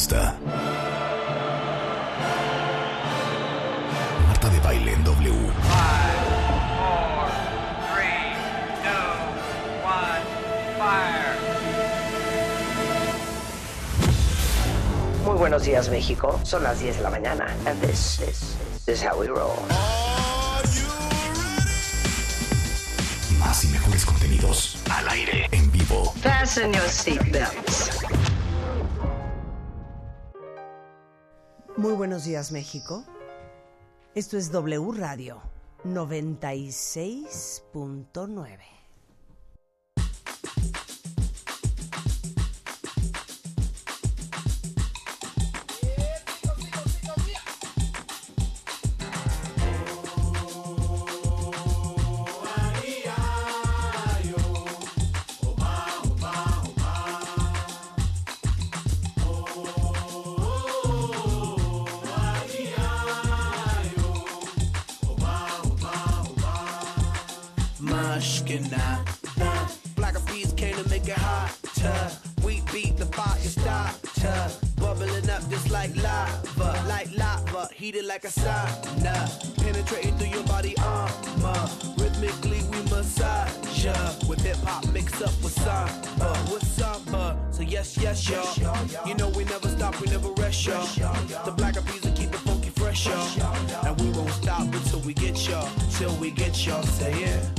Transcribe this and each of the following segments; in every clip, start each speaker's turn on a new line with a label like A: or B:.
A: pista. Marta de baile en W.
B: Muy buenos días, México. Son las 10 de la mañana. And this is, this is how we roll.
A: Más y mejores contenidos al aire, en vivo.
B: Fasten your seatbelts. Muy buenos días, México. Esto es W Radio 96.9.
C: Mushkina. Black of peas came to make it hot. We beat the fire starter. Bubbling up just like lava. Like lava, heated like a sauna. Penetrating through your body armor. Rhythmically we massage ya. With hip hop mixed up with samba. With samba. So yes, yes, y'all. You know we never stop, we never rest, y'all. The black of peas will keep it funky fresh, y'all. And we won't stop until we get y'all. Till we get y'all. Say it.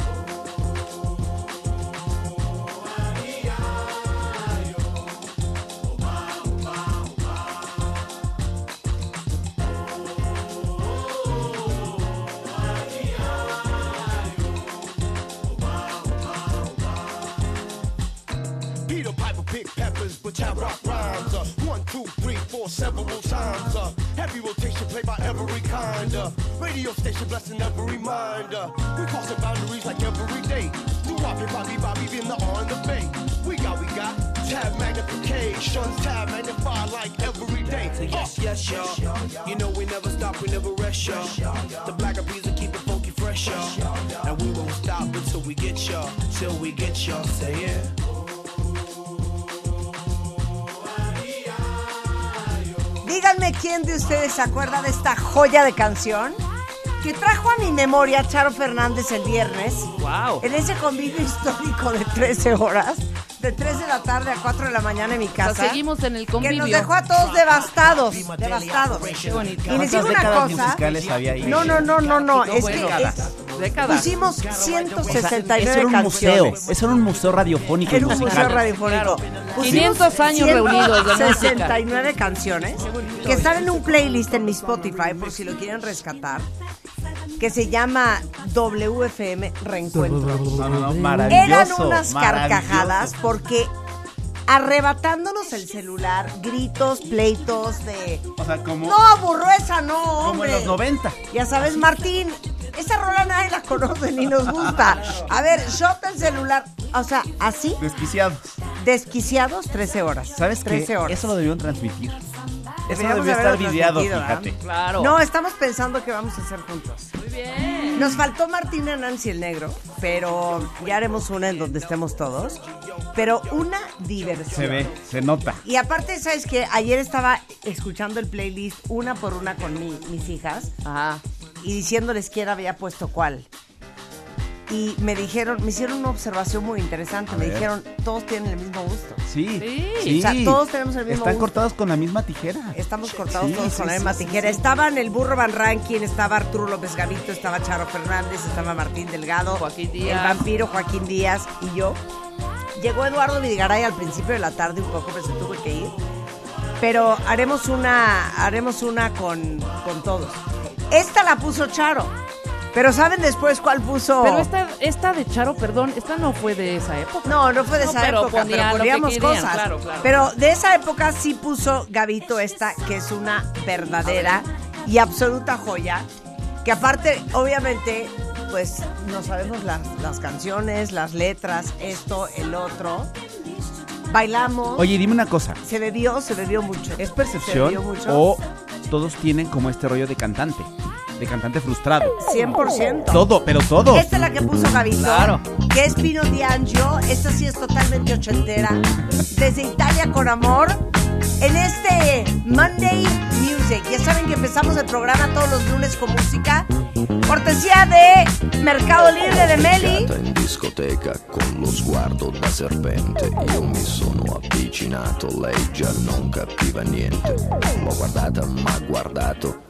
C: Peppers, but rock rhymes. Uh, one, two, three, four, several times. Uh, heavy rotation played by every kind. Uh, radio station blessing every mind. Uh, we crossing boundaries like every day. Do Bobby, Bobby, Bobby, in the on the bay. We got, we got tab magnification, tab magnify like every day. So yes, yes, y'all. You know we never stop, we never rest, y'all. The black of bees will keep it funky fresh, y'all. And we won't stop until we get y'all, till we get y'all. Say it.
B: Díganme quién de ustedes se acuerda de esta joya de canción que trajo a mi memoria Charo Fernández el viernes.
D: Wow.
B: En ese convivio histórico de 13 horas, de 3 de la tarde a 4 de la mañana en mi
D: O sea,
B: casa.
D: seguimos en el
B: que
D: convivio.
B: nos dejó a todos devastados, devastados.
D: Qué bonito.
B: Y les digo una cosa.
E: musicales había ahí?
B: No, no, no, no, no. Es que
D: Décadas.
B: pusimos
E: O sea,
B: 169
E: eso era un museo.
B: canciones.
E: Eso era un museo radiofónico.
B: Era un museo radiofónico. Pusimos
D: 500 años reunidos de música.
B: 69 canciones que están en un playlist en mi Spotify por si lo quieren rescatar. Que se llama WFM Reencuentro.
E: No, no, no, maravilloso.
B: Eran unas carcajadas porque arrebatándonos el celular, gritos, pleitos de
E: O sea, como,
B: no, burro esa no,
E: como
B: hombre.
E: en los 90.
B: Ya sabes, Martín, esa rola nadie la conoce ni nos gusta. A ver, shot el celular. O sea, así,
E: Desquiciados.
B: desquiciados, 13 horas.
E: ¿Sabes qué?
B: 13 horas.
E: Eso lo debieron transmitir. Eso debió estar videado, fíjate.
D: Claro.
B: No, estamos pensando que vamos a hacer juntos.
D: Bien.
B: Nos faltó Martina Nancy el Negro, pero ya haremos una en donde estemos todos. Pero una diversión.
E: Se ve, se nota.
B: Y aparte, ¿sabes qué? Ayer estaba escuchando el playlist una por una con mi- mis hijas
D: Ajá.
B: y diciéndoles quién había puesto cuál. Y me dijeron, me hicieron una observación muy interesante. Me
E: ver.
B: dijeron, todos tienen el mismo gusto.
E: Sí.
D: Sí.
B: O sea, todos tenemos el mismo
E: Están
B: gusto.
E: cortados con la misma tijera.
B: Estamos cortados
E: Sí,
B: todos
E: sí,
B: con la misma
E: sí,
B: tijera.
E: sí.
B: Estaban el burro Van Rankin, estaba Arturo López Gavito, estaba Charo Fernández, estaba Martín Delgado,
D: Joaquín Díaz.
B: el vampiro Joaquín Díaz y yo. Llegó Eduardo Vidigaray al principio de la tarde un poco, pero se tuvo que ir. Pero haremos una, haremos una con, con todos. Esta la puso Charo. Pero ¿saben después cuál puso?
D: Pero esta, esta de Charo, perdón, esta no fue de esa época.
B: No, no fue de
D: No,
B: esa
D: pero
B: época, pero poníamos
D: querían,
B: cosas.
D: claro, claro.
B: Pero de esa época sí puso Gavito esta, que es una verdadera y absoluta joya. Que aparte, obviamente, pues no sabemos las, las canciones, las letras, esto, el otro. Bailamos.
E: Oye, dime una cosa.
B: Se bebió, se bebió mucho.
E: ¿Es
B: Se
E: percepción
B: bebió mucho.
E: o todos tienen como este rollo de cantante? De cantante frustrado.
B: 100%.
E: Todo, pero todo.
B: Esta es la que puso Gavito.
D: Claro.
B: Que es Pino D'Angio. Esta sí es totalmente ochentera. Desde Italia con amor. en este Monday Music. Ya saben que empezamos el programa todos los lunes con música. Cortesía de Mercado Libre de Meli.
F: In discoteca con lo sguardo da serpente Io mi sono avvicinato, lei già non capiva niente L'ho guardata, m'ha guardato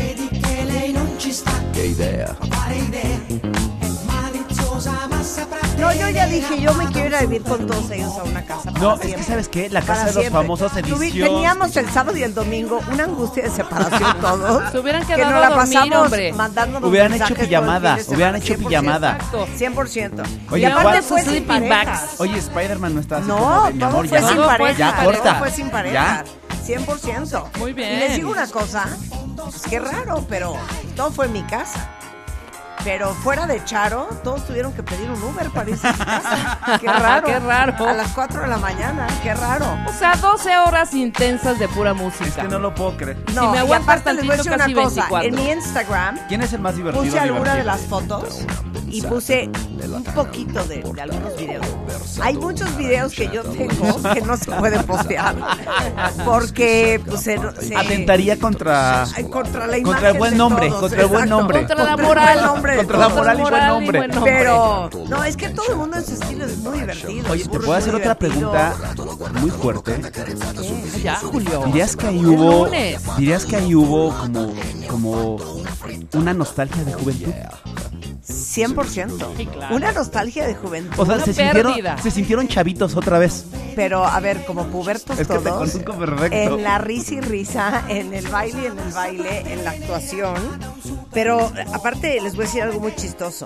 G: ci sta?
F: che idea.
G: Idea?
B: No, yo ya dije, yo me quiero ir a vivir con todos ellos a una casa. para
E: No, es que
B: siempre.
E: ¿sabes qué? La
B: Para
E: Casa de los
B: siempre.
E: Famosos edición...
B: Teníamos el sábado y el domingo una angustia de separación todos.
D: Se hubieran
B: que
D: quedado
B: nos la
D: dormir,
B: pasamos
D: hombre.
B: mandándonos
E: Hubieran hecho pijamada, hubieran hecho pijamada.
B: 100%.
E: Oye,
B: y aparte
E: ¿cuál-
B: fue sin
D: bags?
E: Oye, Spider-Man no está así
B: No,
E: como de, mi
B: todo
E: amor,
B: fue
E: ya.
B: sin pareja.
E: Ya, corta.
B: Todo fue sin pareja. 100%.
D: Muy bien.
B: Y les digo una cosa, qué raro, pero todo fue en mi casa. Pero fuera de Charo, todos tuvieron que pedir un Uber para irse a su casa. Qué raro.
D: Qué raro.
B: A las 4 de la mañana, qué raro.
D: O sea, 12 horas intensas de pura
E: Es
D: música.
E: que no lo puedo creer.
B: No,
D: me
B: y
D: aguantas
B: aparte les voy a decir una
D: tantito,
B: cosa. En
D: 24.
B: mi Instagram
E: ¿Quién es el más divertido?
B: puse alguna de las fotos y puse un poquito de, de algunos videos. Hay muchos videos que yo tengo que no se pueden postear porque pues, se, se-
E: Atentaría contra...
B: Contra la
E: Contra el
B: imagen
E: buen
B: de
E: nombre,
B: todos,
E: contra el buen nombre.
D: Contra la
B: el
D: moral.
B: buen nombre
E: Contra la moral y buen nombre.
B: Pero no, es que todo el mundo en su estilo es muy divertido.
E: Oye, ¿te puedo hacer otra pregunta muy fuerte?
D: Ya, Julio.
E: ¿Dirías que ahí hubo... ¿Dirías que ahí hubo como, como una nostalgia de juventud?
B: 100%.
D: Sí, claro.
B: Una nostalgia de juventud.
E: O sea,
D: Una
E: se sintieron, se sintieron chavitos otra vez.
B: Pero, a ver, como pubertos
E: Es que te
B: todos.
E: conozco perfecto.
B: En la risa y risa, en el baile y en el baile, en la actuación. Pero, aparte, les voy a decir algo muy chistoso.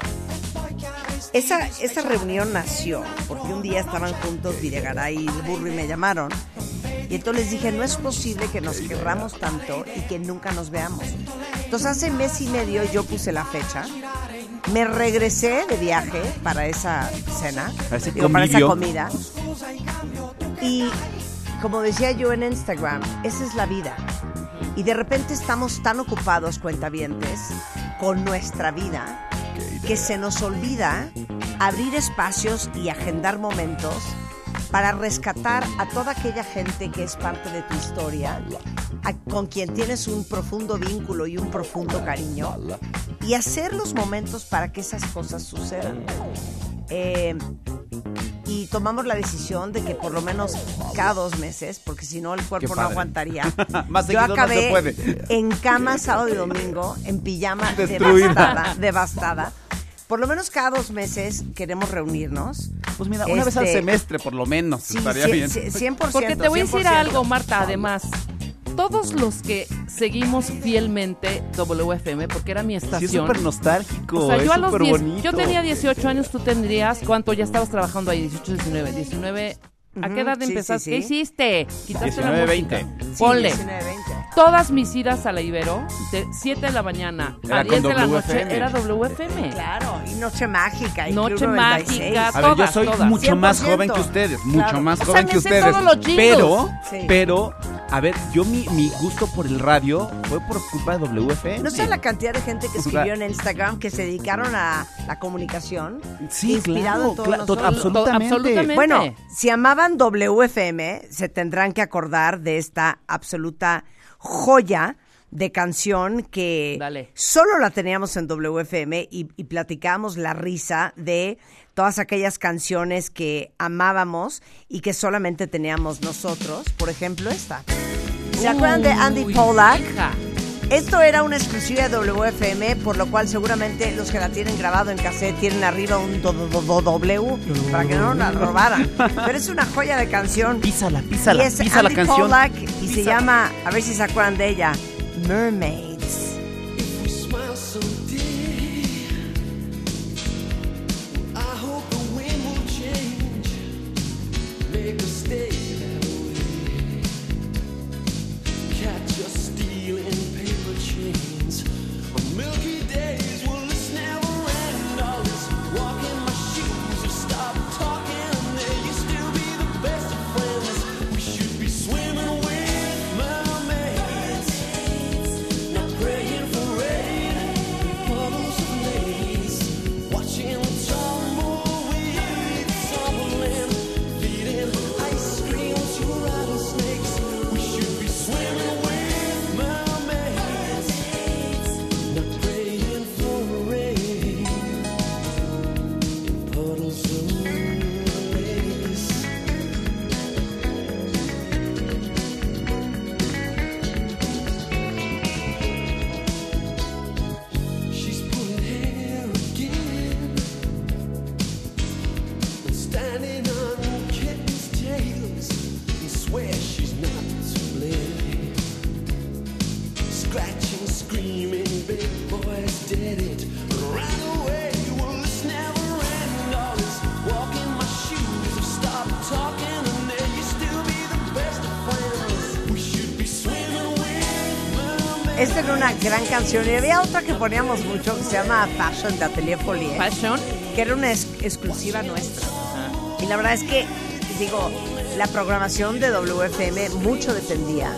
B: Esa, esa reunión nació porque un día estaban juntos Videgaray y el burro y me llamaron. Y entonces les dije, no es posible que nos querramos tanto y que nunca nos veamos. Entonces hace mes y medio yo puse la fecha. Me regresé de viaje para esa cena,
E: Para ese
B: digo, para esa comida. Y como decía yo en Instagram, esa es la vida. Y de repente estamos tan ocupados, cuentavientes, con nuestra vida, que se nos olvida abrir espacios y agendar momentos para rescatar a toda aquella gente que es parte de tu historia, a- con quien tienes un profundo vínculo y un profundo cariño, y hacer los momentos para que esas cosas sucedan. Eh, y tomamos la decisión de que por lo menos cada dos meses, porque si no el cuerpo no aguantaría.
E: Más
B: yo
E: seguido no
B: acabé
E: se puede.
B: en cama sábado y domingo, en pijama,
E: Destruida.
B: devastada, devastada. Por lo menos cada dos meses queremos reunirnos.
E: Pues mira, una vez al
B: Este,
E: semestre por lo menos
B: Sí,
E: estaría bien.
B: 100%.
D: Porque te voy a decir
B: 100%.
D: algo, Marta, además. Todos los que seguimos fielmente WFM, porque era mi
E: Sí, es
D: estación.
E: súper nostálgico,
D: o sea,
E: es
D: yo a los
E: súper
D: 10,
E: bonito.
D: yo tenía 18 años, tú tendrías, ¿cuánto ya estabas trabajando ahí? 18, 19, 19. ¿A qué edad
B: sí,
D: empezaste?
B: sí,
D: ¿Qué hiciste? Quitaste
E: 19,
D: la
E: 20.
D: música.
B: Sí,
D: Ponle.
B: 19, 20.
D: Todas mis idas a la Ibero, de 7 de la mañana
E: Era
D: a 10
E: con
D: de la noche, era WFM.
B: Claro, y Noche Mágica. Y
D: Noche
B: Club 96.
D: Mágica.
E: A ver, yo
D: Todas,
E: soy
D: todas.
E: mucho más
B: 100%.
E: joven que ustedes, mucho
B: Claro.
E: más
D: O sea,
E: joven que ustedes.
D: todos los jingles.
E: pero,
B: Sí.
E: pero, a ver, yo mi, mi gusto por el radio fue por culpa de WFM.
B: ¿No sé la cantidad de gente que escribió en Instagram que se dedicaron a la comunicación?
E: Sí,
B: inspirado
E: claro, claro,
B: nosotros?
E: absolutamente.
D: absolutamente.
B: Bueno, si amaban WFM, se tendrán que acordar de esta absoluta joya de canción que
D: Dale.
B: solo la teníamos en WFM y, y platicamos la risa de todas aquellas canciones que amábamos y que solamente teníamos nosotros. Por ejemplo, esta. ¿Se acuerdan de Andy Pollack? Esto era una exclusiva de WFM, por lo cual seguramente los que la tienen grabado en cassette tienen arriba un do- do- do- W para que no la robaran. Pero es una joya de canción.
E: Písala,
B: y
E: písala,
B: es
E: pisa la
B: Andy
E: canción.
B: Pollack y se
E: Písala.
B: llama, a ver si se acuerdan de ella, Mermaids. Esta era una gran canción. Y había otra que poníamos mucho que se llama Fashion de Atelier Polier,
D: Fashion.
B: que era una ex- exclusiva nuestra. Y la verdad es que, digo, la programación de WFM mucho dependía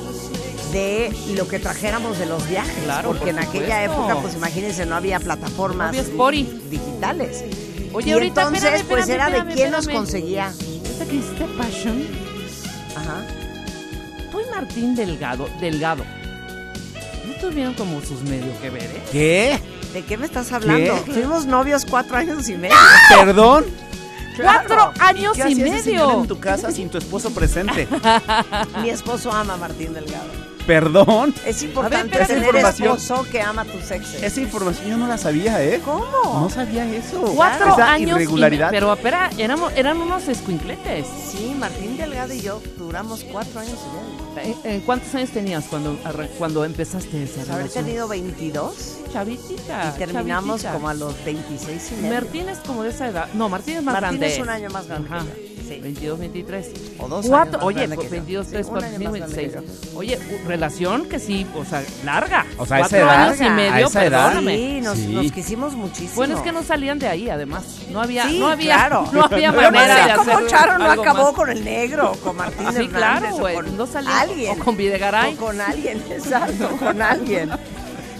B: de lo que trajéramos de los viajes.
D: Claro,
B: porque
D: por
B: en aquella época, pues imagínense, no había plataformas
D: No había Spotify.
B: digitales.
D: Oye,
B: y
D: ahorita,
B: entonces,
D: espérame,
B: pues
D: espérame,
B: era de quién nos conseguía.
D: Esta que hiciste Fashion,
B: Ajá.
D: tú y Martín Delgado, Delgado, ¿no tuvieron como sus medio que ver, eh?
E: ¿Qué?
B: ¿De qué me estás hablando?
E: ¿Qué?
B: Fuimos novios cuatro años y medio.
E: ¿Perdón?
B: Claro.
D: ¡Cuatro años
E: ¿Qué
D: y
E: hacías ese
D: medio!
E: en tu casa sin tu esposo presente?
B: Mi esposo ama a Martín Delgado.
E: ¿Perdón?
B: Es importante
D: espérate,
B: tener
E: información.
B: esposo que ama tus exes.
E: Esa información yo no la sabía, ¿eh?
B: ¿Cómo?
E: No sabía eso.
D: Cuatro
E: Esa
D: años
E: irregularidad.
D: y Pero espera, éramos, eran unos escuincletes.
B: Sí, Martín Delgado y yo duramos cuatro años y medio.
D: Eh, eh, ¿Cuántos años tenías cuando, cuando empezaste esa
B: Haber
D: relación?
B: tenido 22
D: Chavitita.
B: y terminamos
D: chavitita.
B: como a los 26 y medio.
D: Martín es como de esa edad. No, Martín es más
B: Martín
D: grande.
B: es un año más grande
D: Ajá.
B: que yo. Sí.
D: 22, 23.
B: O dos
D: Cuatro,
B: años
D: oye,
B: grande
D: pues,
B: que yo.
D: 22,
B: Sí,
D: 3,
B: un
D: 4,
B: año
D: 5,
B: más grande
D: 26.
B: que yo.
D: Oye, relación que sí, o sea, larga.
E: O sea, a esa
D: Cuatro
E: edad,
D: años y medio,
E: esa edad.
D: perdóname.
B: Sí, nos,
E: Sí.
B: nos quisimos muchísimo.
D: Bueno, es que no salían de ahí, además. No había,
B: Sí,
D: no había,
B: claro.
D: no había
B: Yo no
D: manera
B: sé
D: de
B: cómo Charo no acabó
D: más.
B: con el negro, o con Martín
D: Sí, claro, güey.
B: con
D: No salía
B: alguien.
D: o con Videgaray.
B: O con alguien, exacto, con alguien.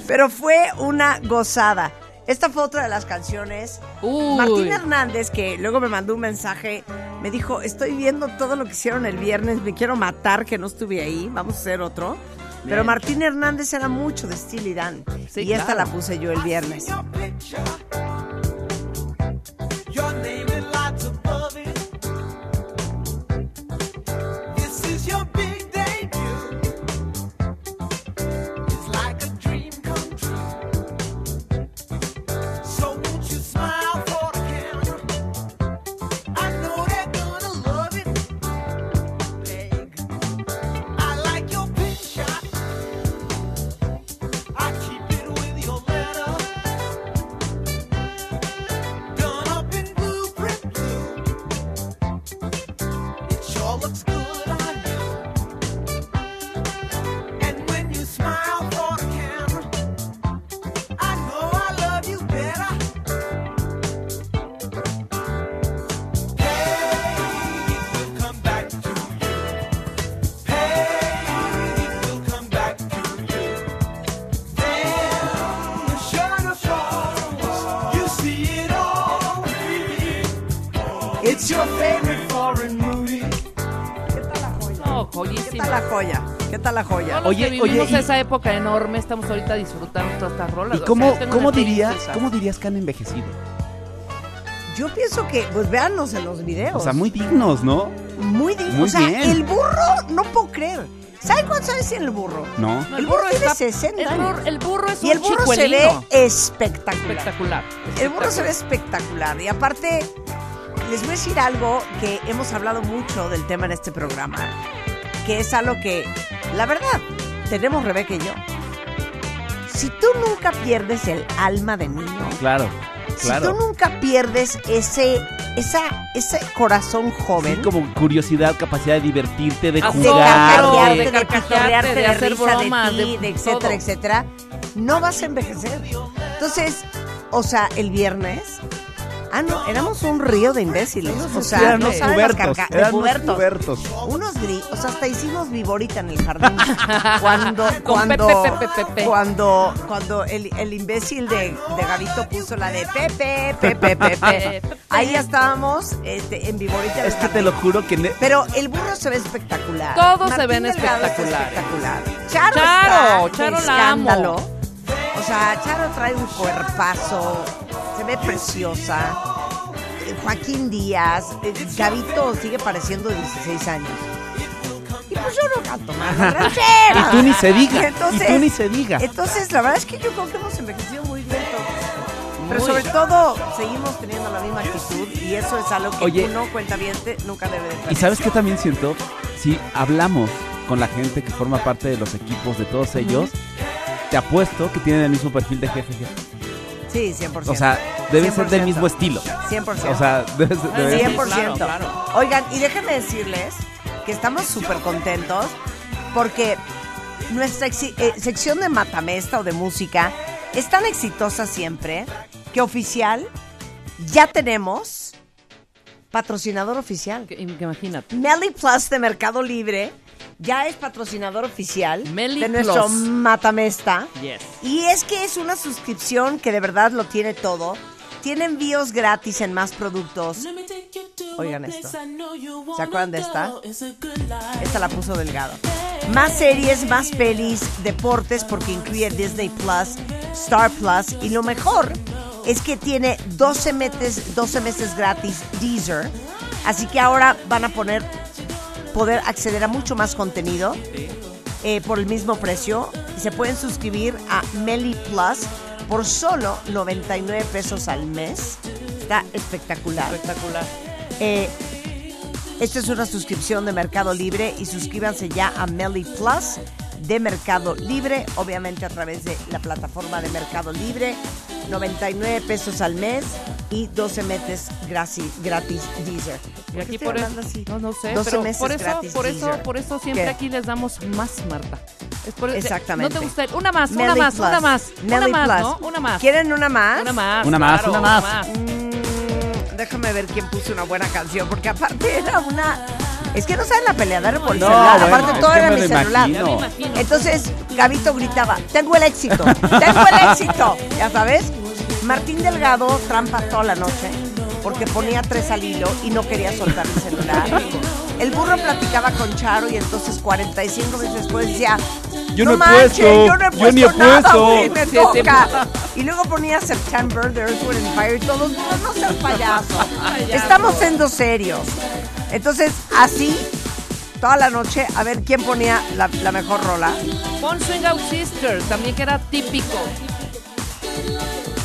B: Pero fue una gozada. Esta fue otra de las canciones.
D: Uy.
B: Martín Hernández, que luego me mandó un mensaje, me dijo, estoy viendo todo lo que hicieron el viernes, me quiero matar que no estuve ahí, vamos a hacer otro. Pero Martín Hernández era mucho de Steely Dan.
D: Sí,
B: y esta la puse yo el viernes. Joya? ¿Qué tal la joya?
D: Todos los
E: Oye,
D: que vivimos
E: oye, y-
D: esa época enorme, estamos ahorita disfrutando todas estas rolas.
E: ¿Y
D: o
E: cómo,
D: sea,
E: dirías, cómo dirías que han envejecido?
B: Yo pienso que, pues véanlos en los videos.
E: O sea, muy dignos, ¿no?
B: muy digno.
E: muy
B: O sea,
E: bien.
B: el burro, no puedo creer. ¿Saben cuántos años tiene el burro?
E: No.
D: No,
B: el burro tiene 60
D: el burro, el burro es
B: Y
D: un
B: el burro se ve
D: chicuelino.
B: espectacular.
D: espectacular.
B: El burro se ve espectacular. Y aparte, les voy a decir algo que hemos hablado mucho del tema en este programa, que es algo que, la verdad, tenemos Rebeca y yo. Si tú nunca pierdes el alma de niño,
E: Claro,
B: si
E: claro.
B: tú nunca pierdes ese, esa, ese corazón joven,
E: Sí, como curiosidad, capacidad de divertirte, de
D: Ah,
B: de
E: jugar.
B: carcajearte,
D: de
B: de,
D: carcajearte,
B: pitorrearte,
D: de
B: de,
D: hacer
B: risa
D: bromas,
B: de ti,
D: de
B: de etcétera,
D: todo.
B: etcétera, no vas a envejecer. Entonces, o sea, el viernes, ah, no, éramos un río de imbéciles. O sea,
E: Eran
B: no saben las carca- de
E: unos
B: pubertos.
E: pubertos.
B: Unos gri, o sea, hasta hicimos viborita en el jardín. cuando, cuando,
D: Pepe, Pepe, Pepe.
B: cuando, cuando el, el imbécil de, de Gabito puso la de Pepe, Pepe, Pepe. Ahí ya estábamos este, en viborita. en el
E: Es que te
B: jardín.
E: lo juro que... ne-
B: Pero el burro se ve espectacular.
D: Todos se ven
B: Delgado está
D: espectaculares.
B: espectacular. Charo,
D: Charo,
B: está
D: Charo la amo.
B: escándalo. O sea, Charo trae un cuerpazo, se ve preciosa. Eh, Joaquín Díaz, eh, Gabito sigue pareciendo de 16 años. Y pues yo no canto más ranchera.
E: Y tú ni se diga,
B: Entonces,
E: y tú ni se diga.
B: Entonces, la verdad es que yo creo que hemos envejecido muy bien todos. Pero
D: Muy.
B: sobre todo, seguimos teniendo la misma actitud y eso es algo que
E: Oye.
B: uno, cuenta bien, nunca debe de
E: Y sabes qué también siento, si hablamos con la gente que forma parte de los equipos de todos ellos, te apuesto que tienen el mismo perfil de jefe. jefe.
B: Sí, 100%.
E: O sea, deben ser del
B: 100%.
E: mismo estilo.
B: 100%.
E: O sea, debe ser- debe ser-
B: 100%.
D: Claro, claro.
B: Oigan, y déjenme decirles que estamos súper contentos porque nuestra eh, sección de matamesta o de música es tan exitosa siempre que oficial ya tenemos patrocinador oficial.
D: Imagínate.
B: Meli Plus de Mercado Libre ya es patrocinador oficial
D: Meli
B: de nuestro
D: Plus.
B: matamesta.
D: Yes.
B: Y es que es una suscripción que de verdad lo tiene todo. Tiene envíos gratis en más productos. Oigan esto. ¿Se acuerdan de esta? Esta la puso Delgado. Más series, más pelis, deportes, porque incluye Disney Plus, Star Plus. Y lo mejor es que tiene 12 meses, 12 meses gratis Deezer. Así que ahora van a poner, poder acceder a mucho más contenido eh, por el mismo precio. Y se pueden suscribir a Meli Plus por solo 99 pesos al mes. Está espectacular.
D: Espectacular.
B: Eh, esta es una suscripción de Mercado Libre y suscríbanse ya a Meli Plus de Mercado Libre, obviamente a través de la plataforma de Mercado Libre, 99 pesos al mes y 12 meses gratis, gratis Deezer.
D: Y
B: ¿Por
D: aquí por eso,
B: así?
D: no, no sé,
B: 12
D: pero
B: meses
D: por eso,
B: gratis
D: por eso,
B: Deezer.
D: por eso siempre
B: ¿Qué?
D: aquí les damos más, Marta. Es por-
B: Exactamente.
D: No te gusta. Una más, una más,
B: Plus.
D: una más, una más,
B: Plus.
D: ¿no? Una más.
B: ¿Quieren una más?
D: Una más.
E: Una más,
D: claro,
E: una más.
B: Mm, déjame ver quién puso una buena canción, porque aparte era una... Es que no saben la peleadera por el
E: No,
B: celular,
E: bueno,
B: aparte todo era mi celular.
E: imagino.
B: Entonces Gabito gritaba, tengo el éxito, tengo el éxito, ya sabes. Martín Delgado trampa toda la noche porque ponía tres al hilo y no quería soltar el celular. El burro platicaba con Charo y entonces 45 veces después decía,
E: Yo
B: no,
E: no he
B: manches,
E: puesto,
B: yo no he
E: yo
B: puesto
E: ni he
B: nada,
E: puesto".
B: güey, me
D: Sí,
B: toca. Y luego ponía September, The Earth, Wind and Fire y todos, no, no seas payaso. Estamos siendo serios. Entonces, así, toda la noche, a ver quién ponía la, la mejor rola.
D: Pon Swing Out Sister, también que era típico.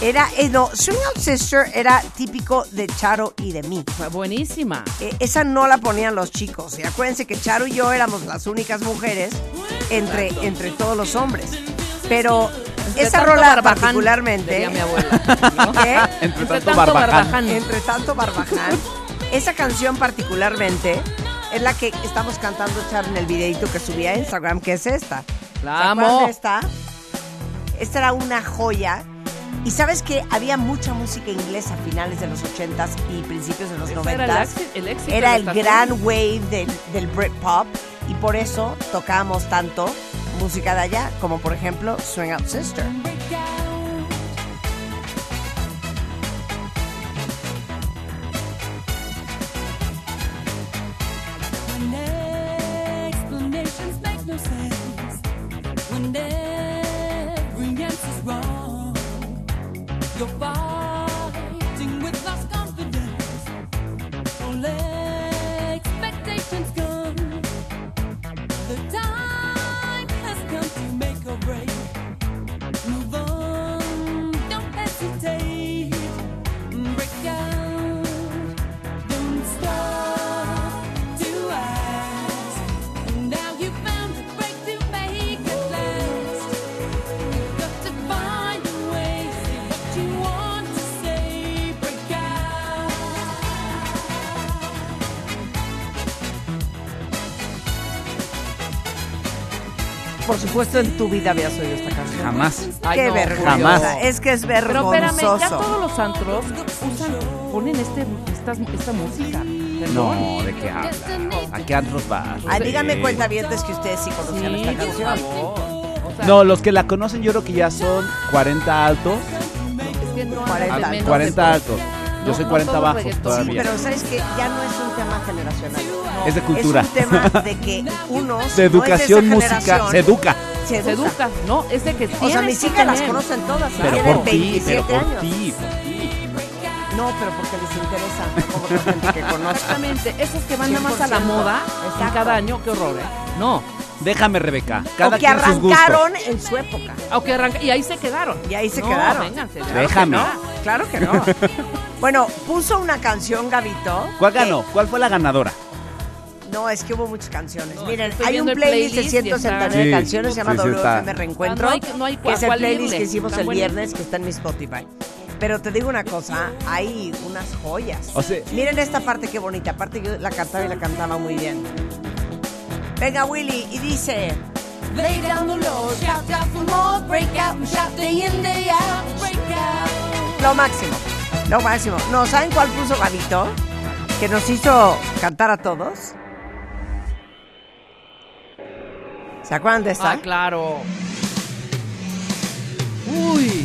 B: Era, eh, no, Swing Out Sister era típico de Charo y de mí.
D: Fue buenísima.
B: Eh, esa no la ponían los chicos. Y acuérdense que Charo y yo éramos las únicas mujeres entre, entre todos los hombres. Pero
D: Entre
B: esa rola
D: barbaján,
B: particularmente.
D: diría mi abuela, ¿no?
B: ¿Qué?
E: Entre
D: Entre
E: tanto
D: tanto
E: barbaján.
D: barbaján.
B: Entre tanto barbaján. Esa canción particularmente es la que estamos cantando Charo en el videito que subí a Instagram, que es esta. ¿Se
D: La amo.
B: esta? Esta era una joya. Y sabes que había mucha música inglesa a finales de los 80s y principios de los
D: Ese
B: 90s.
D: era el el
B: Era gran wave del, del Britpop y por eso tocábamos tanto música de allá, como por ejemplo Swing Out Sister. Por supuesto, en tu vida habías oído esta canción.
E: Jamás.
D: Ay,
B: Qué
D: no,
B: vergüenza.
E: jamás.
B: Es que es
D: Pero espérame, ya
B: vergonzoso.
D: todos los antros usan, ponen este, esta, esta música.
E: No, ¿de qué hablas? ¿A qué antros vas?
B: Ay,
E: Sí.
B: díganme cuentavientes que ustedes sí conocían
D: Sí,
B: esta
D: por
B: canción.
D: favor. O sea,
E: No, los que la conocen yo creo que ya son 40 altos.
D: es que no
B: 40,
D: hablan menos
E: 40
D: de-
E: altos. Yo
D: No,
E: soy
D: no
E: 40
D: todo
E: bajos
D: reggaetón.
B: Sí,
E: todavía.
B: pero sabes que ya no es un tema generacional.
E: Es de cultura.
B: Es un tema de que unos
E: de
B: no es
E: educación, música, se educa.
B: se
D: Se
B: educa.
D: educa, ¿no? Es de que
B: O sea, mis
D: que
B: hijas las conocen todas.
E: Pero
B: tienen
E: por ti,
B: 27
E: pero por
B: años.
E: ti, por ti.
B: No, pero porque les interesa. no Como otra gente que conozca.
D: Exactamente, esos que van nada más a la
B: 100%.
D: moda
B: Exacto.
D: cada año, qué horror, ¿eh? No,
E: Déjame, Rebeca. Cada
B: o que arrancaron en su época.
D: aunque arranca, y ahí se quedaron.
B: Y ahí se
D: No,
B: quedaron.
D: vénganse,
B: Claro que
E: Déjame.
B: no, Claro que no. bueno, puso una canción, Gabito.
E: ¿Cuál
B: que-
E: ganó? ¿Cuál fue la ganadora?
B: No, es que hubo muchas canciones.
D: No,
B: Miren, hay un playlist de
D: playlist y está-
B: 169
E: Sí,
B: canciones, se llama
E: sí, sí, está.
B: WFM Reencuentro.
D: Ah, no hay- no hay
B: que es el playlist
D: irle.
B: que hicimos el viernes, que está en mi Spotify. Pero te digo una cosa, hay unas joyas.
E: O sea-
B: Miren esta parte qué bonita. Aparte yo la cantaba y la cantaba muy bien. Venga, Willy, y dice...
H: Lay down the law, shout out for more. Break out and shout day in, day out. Break out.
B: Lo máximo, lo máximo. No, ¿saben cuál puso Gabito? Que nos hizo cantar a todos. ¿Se acuerdan de esta?
D: Ah, claro. Uy.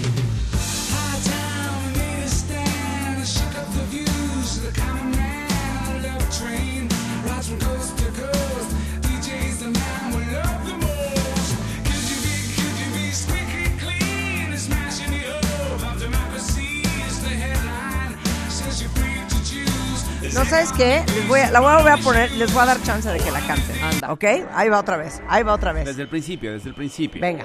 B: Qué, les voy a, la voy a poner, les voy a dar chance de que la canten.
D: Anda.
B: ¿Ok? Ahí va otra vez, ahí va otra vez.
E: Desde el principio, desde el principio.
B: Venga.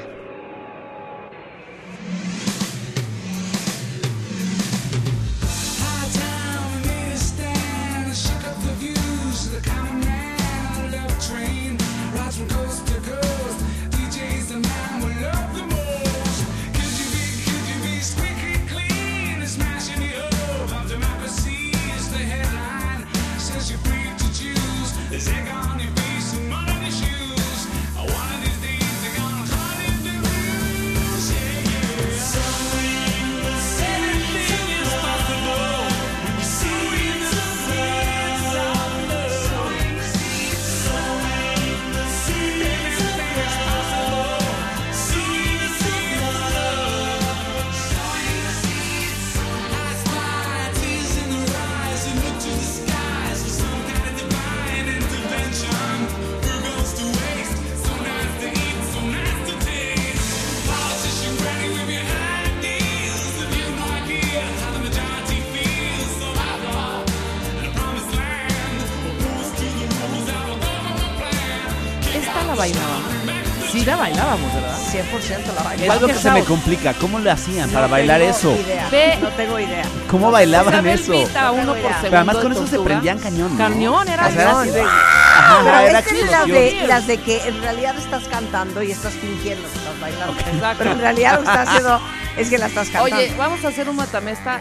D: La
B: baila.
E: Es lo que se me complica. ¿Cómo le hacían para bailar eso?
D: Ve.
B: No tengo idea.
E: ¿Cómo bailaban eso?
D: beat a
B: No
D: uno por segundo
E: Pero además
D: de
E: con eso se prendían cañón, ¿no?
D: Cañón, era
E: O sea, era así de-. Ajá,
B: Pero
E: era
B: estas es las
E: explosión.
B: de, las de que en realidad estás cantando y estás fingiendo que estás bailando.
D: Exacto.
B: Pero en realidad lo que estás haciendo es que la estás cantando.
D: Oye, vamos a hacer un matamesta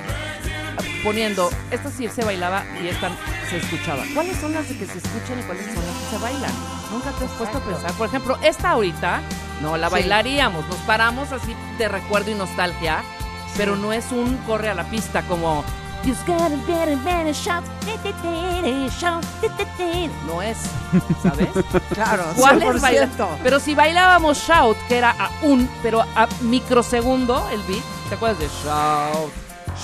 D: poniendo, esta sí se bailaba y esta se escuchaba. ¿Cuáles son las de que se escuchan y cuáles son las que se bailan? Nunca te has puesto a pensar. Por ejemplo, esta ahorita no la bailaríamos, nos paramos así de recuerdo y nostalgia, pero no es un corre a la pista como You gotta better, better shout, ti, ti, ti, shout, ti, ti, ti". no es, ¿sabes?
B: claro,
D: ¿Cuál
B: 100%.
D: es bailar? Pero si bailábamos shout, que era a un, pero a microsegundo el beat, ¿te acuerdas de shout?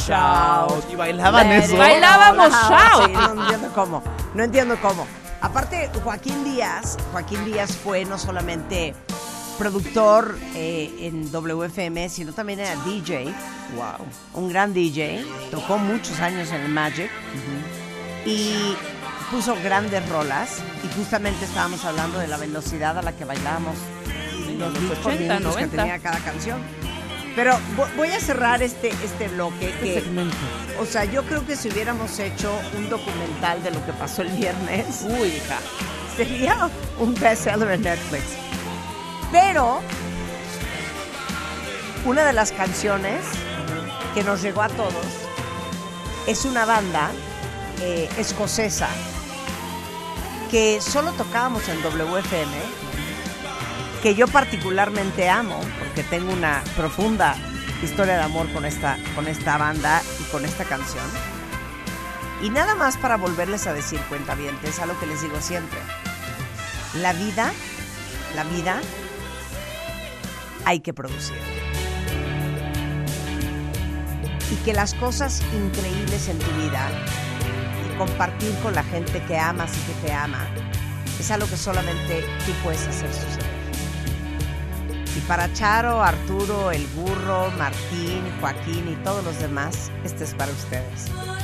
D: Shout.
E: Y bailaban eso.
D: Bailábamos
B: out.
D: shout.
B: Sí, no entiendo cómo. No entiendo cómo. Aparte, Joaquín Díaz, Joaquín Díaz fue no solamente productor eh, en WFM, sino también era DJ.
D: Wow.
B: Un gran DJ. Tocó muchos años en el Magic. Y puso grandes rolas. Y justamente estábamos hablando de la velocidad a la que bailábamos. los
D: los
B: beats por
D: 80,
B: minutos que
D: 90.
B: tenía cada canción. Pero vo- voy a cerrar este, este bloque que, o sea, yo creo que si hubiéramos hecho un documental de lo que pasó el viernes,
D: Uy, hija.
B: sería un bestseller en Netflix. Pero una de las canciones que nos llegó a todos es una banda eh, escocesa que solo tocábamos en WFM, que yo particularmente amo, porque tengo una profunda historia de amor con esta, con esta banda y con esta canción. Y nada más para volverles a decir cuentavientes, algo que les digo siempre. La vida, la vida, hay que producir. Y que las cosas increíbles en tu vida y compartir con la gente que amas y que te ama es algo que solamente tú puedes hacer suceder. Y para Charo, Arturo, El Burro, Martín, Joaquín y todos los demás, este es para ustedes.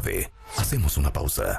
A: De Baile por W Radio 96.9. Hacemos una pausa.